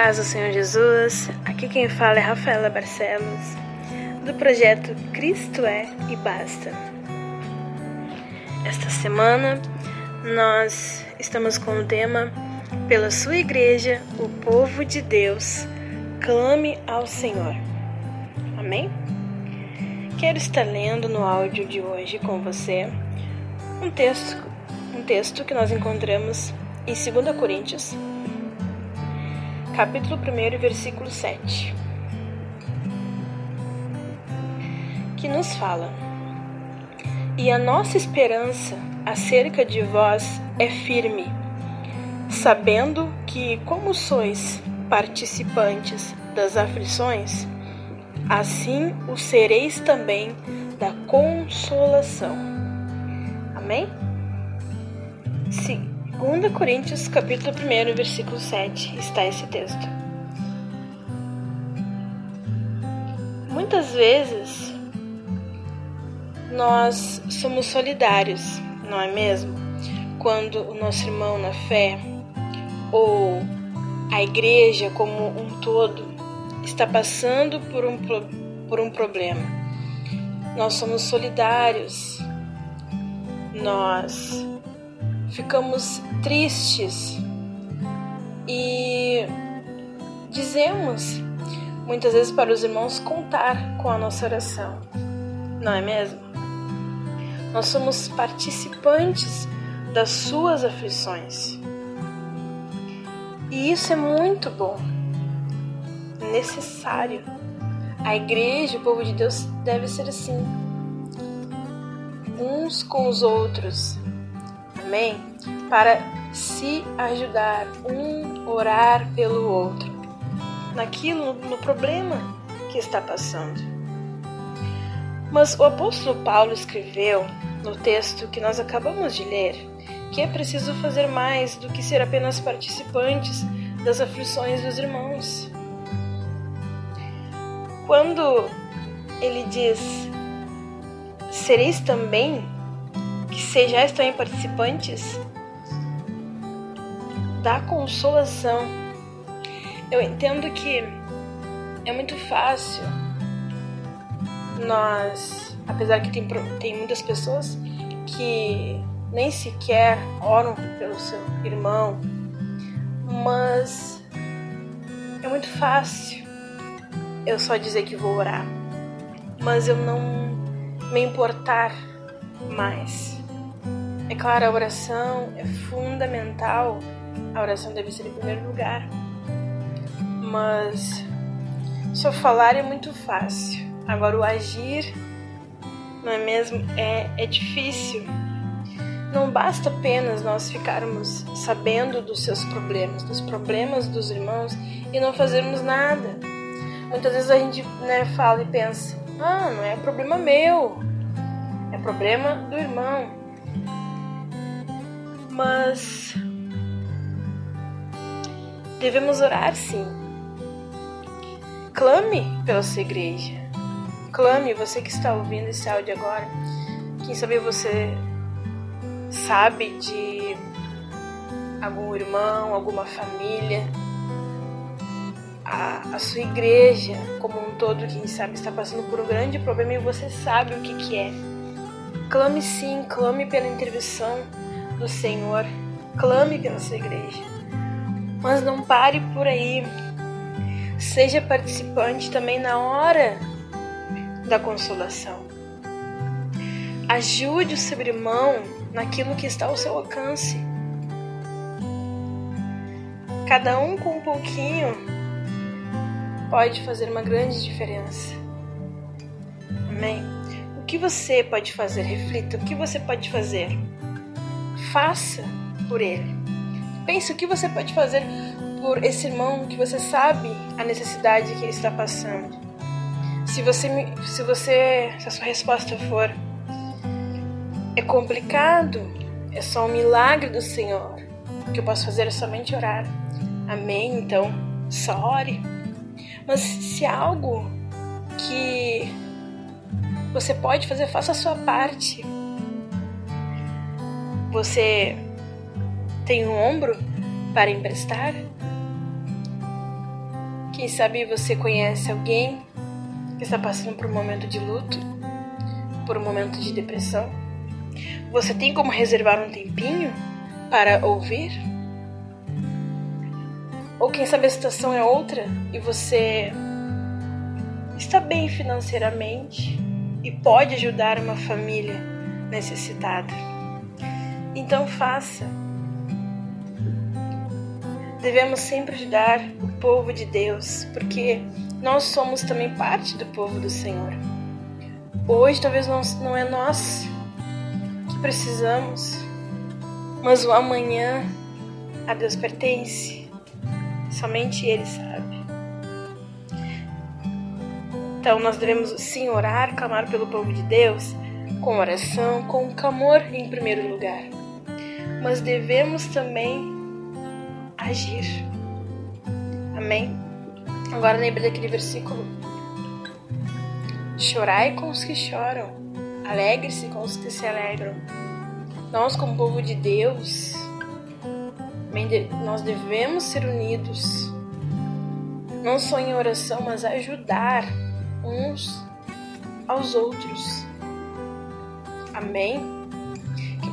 paz do Senhor Jesus, aqui quem fala é Rafaela Barcelos, do projeto Cristo é e Basta. Esta semana nós estamos com o tema Pela sua igreja, o povo de Deus, clame ao Senhor. Amém? Quero estar lendo no áudio de hoje com você um texto, um texto que nós encontramos em 2 Coríntios capítulo 1, versículo 7, que nos fala: E a nossa esperança acerca de vós é firme, sabendo que, como sois participantes das aflições, assim o sereis também da consolação. Amém? Sim. 2 Coríntios capítulo 1, versículo 7, está esse texto. Muitas vezes nós somos solidários, não é mesmo? Quando o nosso irmão na fé ou a igreja como um todo está passando por um, por um problema. Nós somos solidários, nós ficamos tristes e dizemos muitas vezes para os irmãos contar com a nossa oração, não é mesmo? Nós somos participantes das suas aflições. E isso é muito bom, necessário. A igreja, o povo de Deus deve ser assim, uns com os outros, Amém? Para se ajudar, um orar pelo outro, naquilo, no problema que está passando. Mas o apóstolo Paulo escreveu no texto que nós acabamos de ler que é preciso fazer mais do que ser apenas participantes das aflições dos irmãos. Quando ele diz: Sereis também que sejais também participantes da consolação. Eu entendo que é muito fácil nós, apesar que tem, tem muitas pessoas que nem sequer oram pelo seu irmão, mas é muito fácil eu só dizer que vou orar, mas eu não me importar mais. É claro, a oração é fundamental, a oração deve ser em primeiro lugar, mas só falar é muito fácil, agora o agir, não é mesmo? É, é difícil. Não basta apenas nós ficarmos sabendo dos seus problemas, dos problemas dos irmãos e não fazermos nada. Muitas vezes a gente né, fala e pensa: ah, não é problema meu, é problema do irmão mas devemos orar sim. Clame pela sua igreja. Clame, você que está ouvindo esse áudio agora. Quem sabe você sabe de algum irmão, alguma família, a, a, sua igreja como um todo, quem sabe, está passando por um grande problema e você sabe o que, que é. Clame sim, clame pela intervenção do Senhor, clame pela sua igreja. Mas não pare por aí. Seja participante também na hora da consolação. Ajude o seu irmão naquilo que está ao seu alcance. Cada um com um pouquinho pode fazer uma grande diferença. Amém? O que você pode fazer? Reflita. O que você pode fazer? Faça por ele. Pense o que você pode fazer por esse irmão que você sabe a necessidade que ele está passando. Se você se você se a sua resposta for é complicado, é só um milagre do Senhor. O que eu posso fazer é somente orar. Amém? Então, só ore. Mas se há algo que você pode fazer, faça a sua parte. Você tem um ombro para emprestar? Quem sabe você conhece alguém que está passando por um momento de luto, por um momento de depressão? Você tem como reservar um tempinho para ouvir? Ou quem sabe a situação é outra e você está bem financeiramente e pode ajudar uma família necessitada. Então faça. Devemos sempre ajudar o povo de Deus, porque nós somos também parte do povo do Senhor. Hoje talvez não é nós que precisamos, mas o amanhã a Deus pertence. Somente Ele sabe. Então nós devemos sim orar, clamar pelo povo de Deus, com oração, com clamor em primeiro lugar. Mas devemos também agir. Amém? Agora lembre daquele versículo. Chorai com os que choram, alegre-se com os que se alegram. Nós, como povo de Deus, nós devemos ser unidos, não só em oração, mas ajudar uns aos outros. Amém?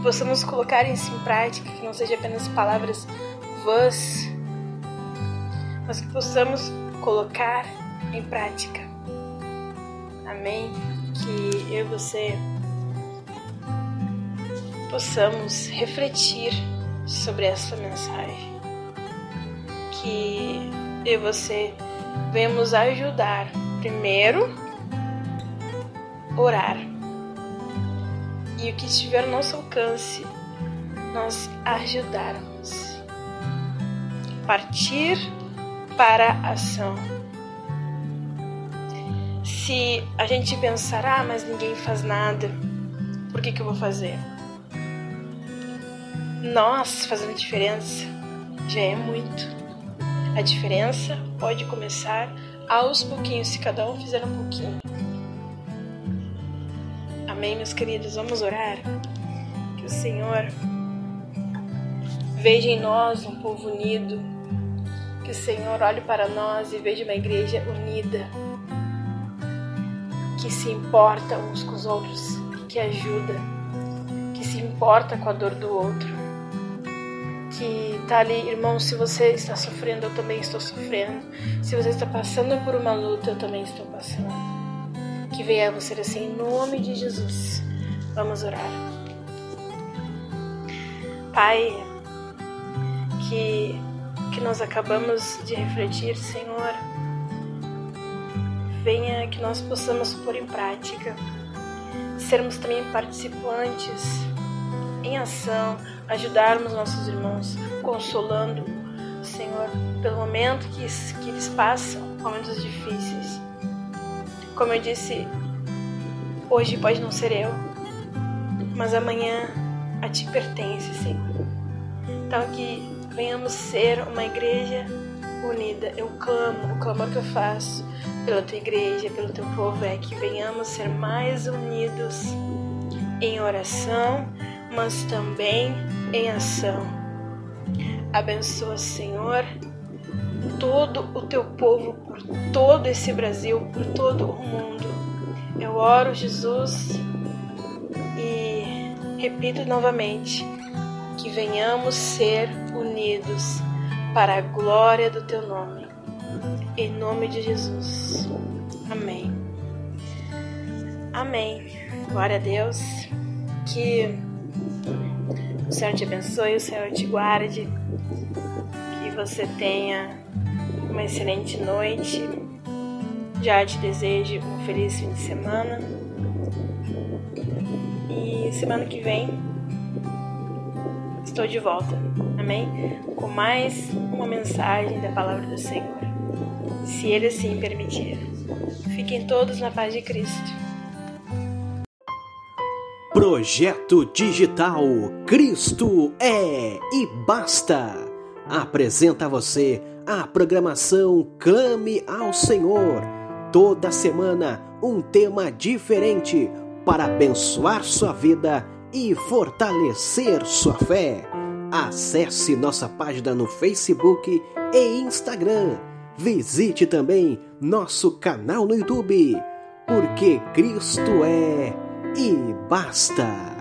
Possamos colocar isso em prática, que não seja apenas palavras vãs, mas que possamos colocar em prática. Amém? Que eu e você possamos refletir sobre essa mensagem. Que eu e você venhamos ajudar primeiro orar. E o que estiver ao nosso alcance, nós ajudarmos. Partir para a ação. Se a gente pensar, ah, mas ninguém faz nada, por que, que eu vou fazer? Nós fazendo diferença já é muito. A diferença pode começar aos pouquinhos, se cada um fizer um pouquinho. Amém, meus queridos? Vamos orar. Que o Senhor veja em nós um povo unido. Que o Senhor olhe para nós e veja uma igreja unida. Que se importa uns com os outros, que ajuda, que se importa com a dor do outro que tá ali, irmão, se você está sofrendo, eu também estou sofrendo. Se você está passando por uma luta, eu também estou passando. Que venha a você assim, em nome de Jesus. Vamos orar. Pai, que, que nós acabamos de refletir, Senhor, venha que nós possamos pôr em prática, sermos também participantes em ação ajudarmos nossos irmãos, consolando, Senhor, pelo momento que, que eles passam, momentos difíceis. Como eu disse, hoje pode não ser eu, mas amanhã a ti pertence, Senhor. Então que venhamos ser uma igreja unida. Eu clamo, o clamor que eu faço pela tua igreja, pelo teu povo é que venhamos ser mais unidos em oração mas também em ação. Abençoa, Senhor, todo o teu povo, por todo esse Brasil, por todo o mundo. Eu oro, Jesus, e repito novamente: que venhamos ser unidos para a glória do teu nome. Em nome de Jesus. Amém. Amém. Glória a Deus. Que o Senhor te abençoe, o Senhor te guarde, que você tenha uma excelente noite. Já te desejo um feliz fim de semana. E semana que vem estou de volta, amém? Com mais uma mensagem da palavra do Senhor, se Ele assim permitir. Fiquem todos na paz de Cristo. Projeto Digital Cristo é e basta. Apresenta a você a programação Clame ao Senhor. Toda semana um tema diferente para abençoar sua vida e fortalecer sua fé. Acesse nossa página no Facebook e Instagram visite também nosso canal no YouTube, porque Cristo é e basta.